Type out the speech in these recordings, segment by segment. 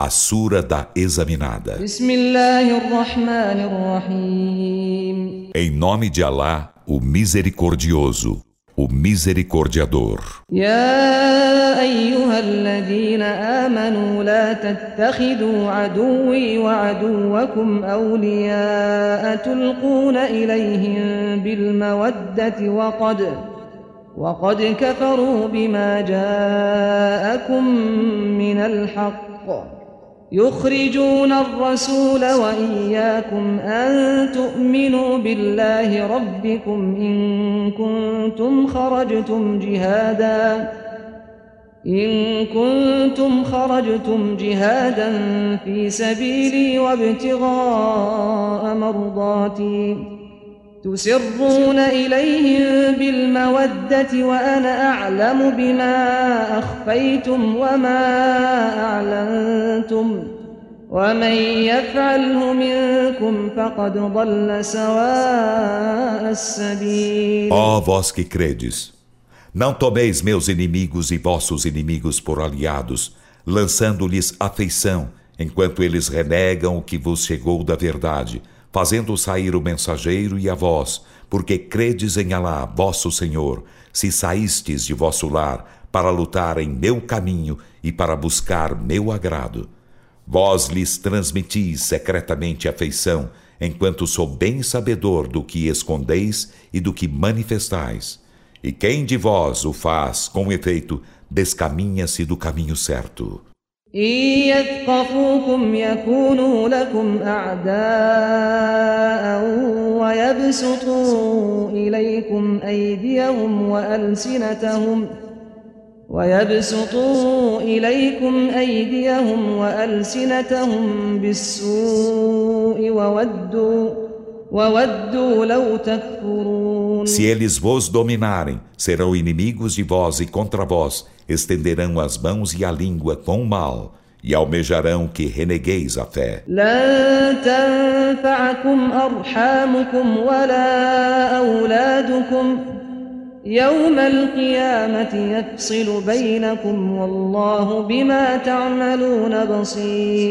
A Sura da Examinada. بسم الله الرحمن الرحيم Em nome de Alá, o Misericordioso, o Misericordiador. يا أيها الذين آمنوا لا تتخذوا عدوي وعدوكم أولياء تلقون إليهم بالمودة وقد وقد كفروا بما جاءكم من الحق يخرجون الرسول وإياكم أن تؤمنوا بالله ربكم إن كنتم خرجتم جهادا إن كنتم خرجتم جهادا في سبيلي وابتغاء مرضاتي. تسرون إليهم بالمودة وأنا أعلم بما أخفيتم وما أعلنتم ومن يفعله منكم فقد ضل سواء السبيل Ó vós que credes, não tomeis meus inimigos e vossos inimigos por aliados, lançando-lhes afeição, enquanto eles renegam o que vos chegou da verdade, fazendo sair o mensageiro e a vós, porque credes em Alá, vosso Senhor, se saístes de vosso lar para lutar em meu caminho e para buscar meu agrado. Vós lhes transmitis secretamente afeição, enquanto sou bem sabedor do que escondeis e do que manifestais. E quem de vós o faz, com efeito, descaminha-se do caminho certo. إن يثقفوكم يكونوا لكم أعداء ويبسطوا إليكم أيديهم وألسنتهم ويبسطوا إليكم أيديهم وألسنتهم بالسوء وودوا وودوا لو تكفرون. Se eles vos dominarem, serão inimigos de vós e contra vós estenderão as mãos e a língua com o mal, e almejarão que renegueis a fé.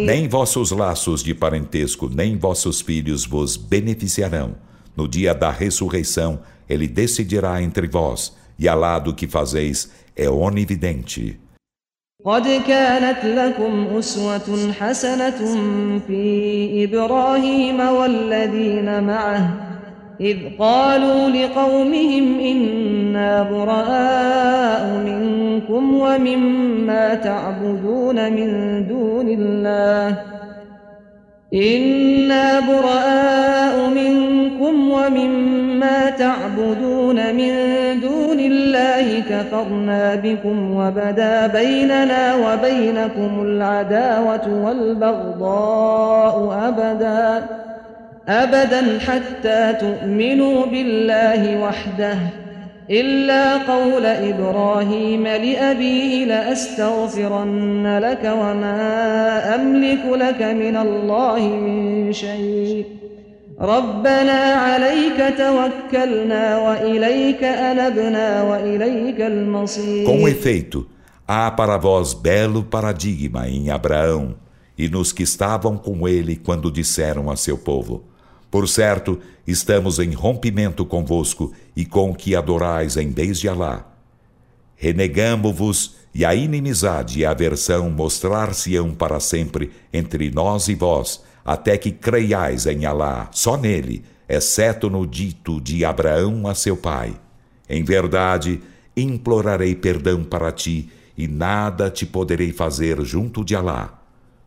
Nem vossos laços de parentesco, nem vossos filhos vos beneficiarão. No dia da ressurreição, ele decidirá entre vós, e Alá do que fazeis é onividente. قد كانت لكم أسوة حسنة في إبراهيم والذين معه إذ قالوا لقومهم إنا براء منكم ومما تعبدون من دون الله إنا براء منكم ومما تعبدون من دون الله كفرنا بكم وبدا بيننا وبينكم العداوة والبغضاء أبدا أبدا حتى تؤمنوا بالله وحده. إلا قول إبراهيم لأبيه لأستغفرن لك وما أملك لك من الله من شيء. ربنا عليك توكلنا وإليك أنبنا وإليك المصير Com efeito, há para vós belo paradigma em Abraão e nos que estavam com ele quando disseram a seu povo: Por certo, estamos em rompimento convosco e com o que adorais em vez de Alá. Renegamo-vos e a inimizade e a aversão mostrar-se-ão para sempre entre nós e vós, até que creiais em Alá, só nele, exceto no dito de Abraão a seu pai. Em verdade, implorarei perdão para ti e nada te poderei fazer junto de Alá.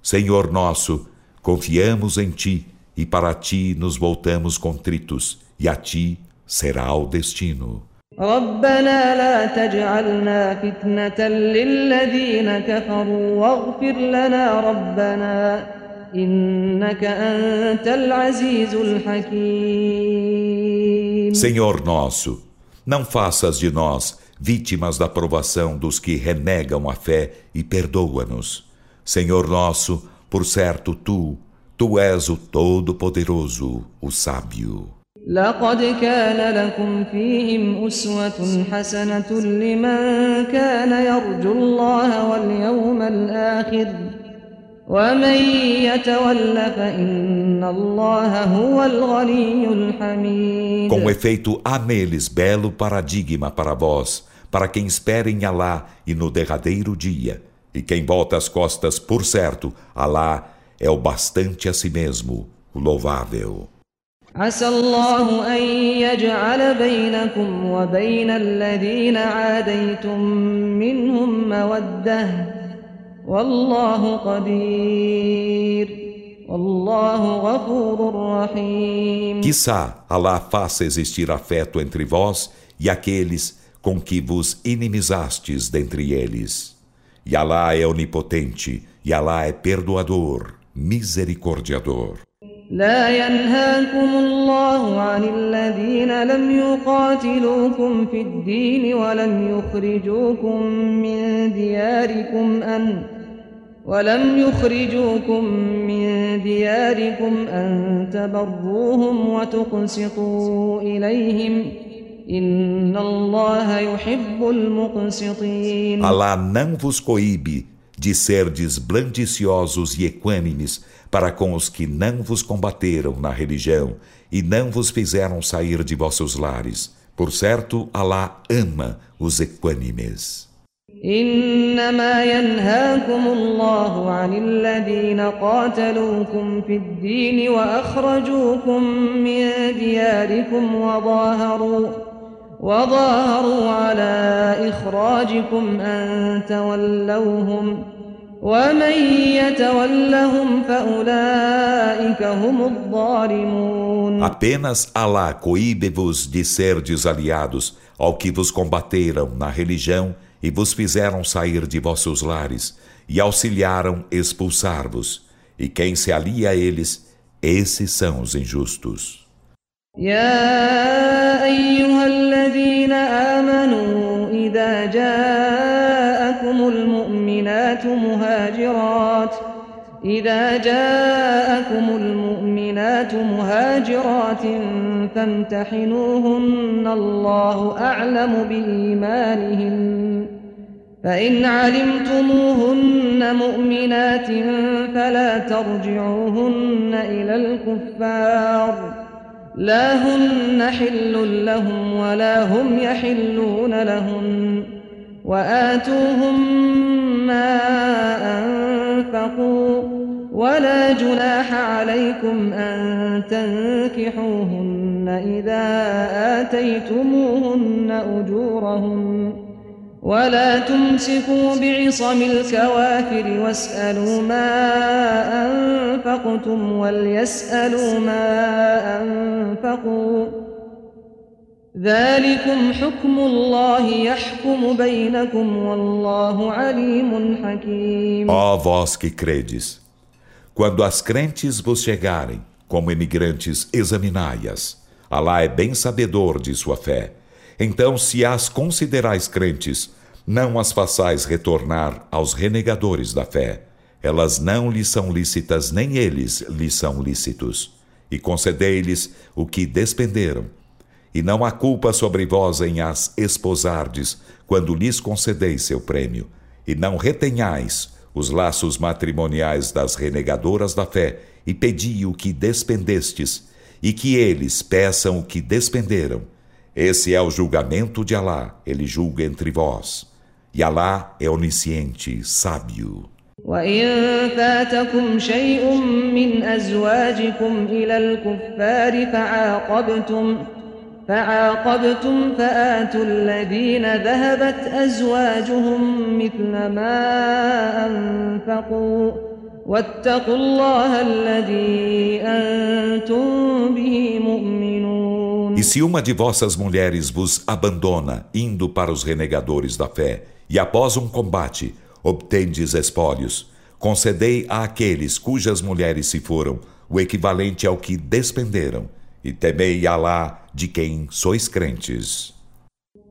Senhor nosso, confiamos em ti e para ti nos voltamos contritos, e a ti será o destino. ربنا لا تجعلنا فتنة للذين كفروا واغفر لنا ربنا إنك أنت العزيز الحكيم Senhor nosso, não faças de nós vítimas da provação dos que renegam a fé e perdoa-nos. Senhor nosso, por certo tu, tu és o Todo-Poderoso, o Sábio. لقد كان لكم فيهم أسوة حسنة لمن كان يرجو الله واليوم الآخر ومن يتول فإن الله هو الغني الحميد Com efeito, há neles belo paradigma para vós, para quem espera em Alá e no derradeiro dia. E quem volta as costas, por certo, Alá é o bastante a si mesmo, o louvável. عسى الله أن يجعل بينكم وبين الذين عاديتم منهم مودة والله قدير والله غفور رحيم Quissá Alá faça existir afeto entre vós e aqueles com que vos inimizastes dentre eles. E Alá é onipotente, e Alá é perdoador, misericordiador. لا ينهاكم الله عن الذين لم يقاتلوكم في الدين ولم يخرجوكم من دياركم أن ولم يخرجوكم من دياركم أن تبروهم وتقسطوا إليهم إن الله يحب المقسطين Alá não vos coíbe de serdes blandiciosos e equânimes para com os que não vos combateram na religião e não vos fizeram sair de vossos lares. Por certo, Alá ama os equânimes. إنما ينهاكم الله عن الذين قاتلوكم في الدين وأخرجوكم من دياركم وظاهروا وظاهروا على إخراجكم أن تولوهم ومن يتولهم فأولئك هم الظالمون Apenas Alá coíbe-vos de serdes aliados ao que vos combateram na religião e vos fizeram sair de vossos lares e auxiliaram expulsar-vos. E quem se alia a eles, esses são os injustos. يا أيها الذين آمنوا إذا جاءكم المؤمنات مهاجرات إذا جاءكم المؤمنات مهاجرات فامتحنوهن الله أعلم بإيمانهن فإن علمتموهن مؤمنات فلا ترجعوهن إلى الكفار. لا هن حل لهم ولا هم يحلون لهن وآتوهم ما أنفقوا ولا جناح عليكم أن تنكحوهن إذا آتيتموهن أجورهن ولا تمسكوا بعصم الكوافر واسألوا ما أنفقتم وليسألوا ما أنفقوا ذلكم حكم الله يحكم بينكم والله عليم حكيم Ó vós que credes, quando as crentes vos chegarem, como imigrantes, examinai-as. Alá é bem sabedor de sua fé. Então, se as considerais crentes, não as façais retornar aos renegadores da fé. Elas não lhes são lícitas, nem eles lhes são lícitos. E concedei-lhes o que despenderam. E não há culpa sobre vós em as esposardes, quando lhes concedeis seu prêmio. E não retenhais os laços matrimoniais das renegadoras da fé, e pedi o que despendestes, e que eles peçam o que despenderam. Esse é o julgamento de Alá, ele julga entre vós. E Alá é onisciente, sábio. وإن فاتكم شيء من أزواجكم إلى الكفار فعاقبتم فعاقبتم فآتوا الذين ذهبت أزواجهم مثل ما أنفقوا واتقوا الله الذي أنتم به مؤمنون E se uma de vossas mulheres vos abandona, indo para os renegadores da fé, e após um combate obtendes espólios, concedei a aqueles cujas mulheres se foram o equivalente ao que despenderam, e temei Alá de quem sois crentes.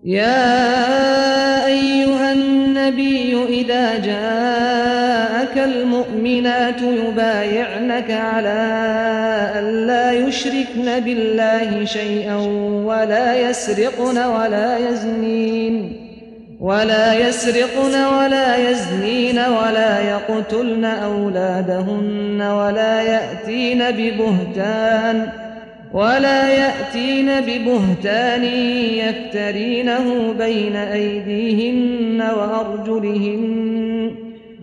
يا أيها النبي إذا جاءك المؤمنات يبايعنك على أن لا يشركن بالله شيئا ولا يسرقن ولا يزنين ولا يسرقن ولا يزنين ولا يقتلن أولادهن ولا يأتين ببهتان ولا يأتين ببهتان يفترينه بين أيديهن وأرجلهن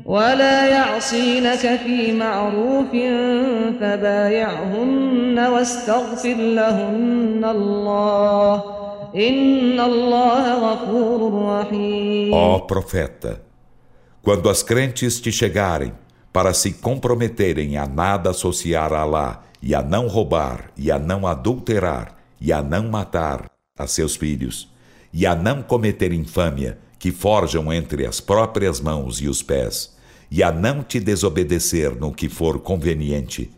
ولا يعصينك في معروف فبايعهن واستغفر لهن الله. إن الله غفور رحيم. Ó profeta, quando as crentes te chegarem para se comprometerem a nada associar a Alá e a não roubar, e a não adulterar, e a não matar a seus filhos, e a não cometer infâmia, que forjam entre as próprias mãos e os pés, e a não te desobedecer no que for conveniente.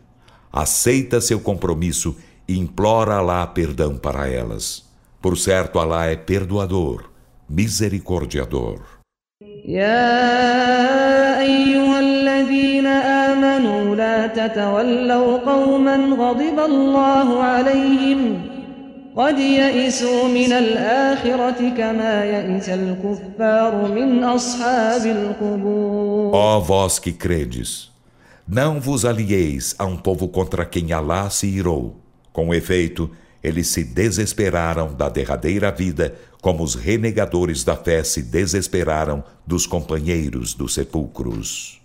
Aceita seu compromisso e implora Alá perdão para elas. Por certo, Alá é perdoador, misericordiador. يا أيها الذين آمنوا لا تتولوا قوما غضب الله عليهم قد يئسوا من الآخرة كما يئس الكفار من أصحاب القبور Ó vós que credes, não vos alieis a um povo contra quem Alá se irou. Com efeito, eles se desesperaram da derradeira vida, como os renegadores da fé se desesperaram dos companheiros dos sepulcros.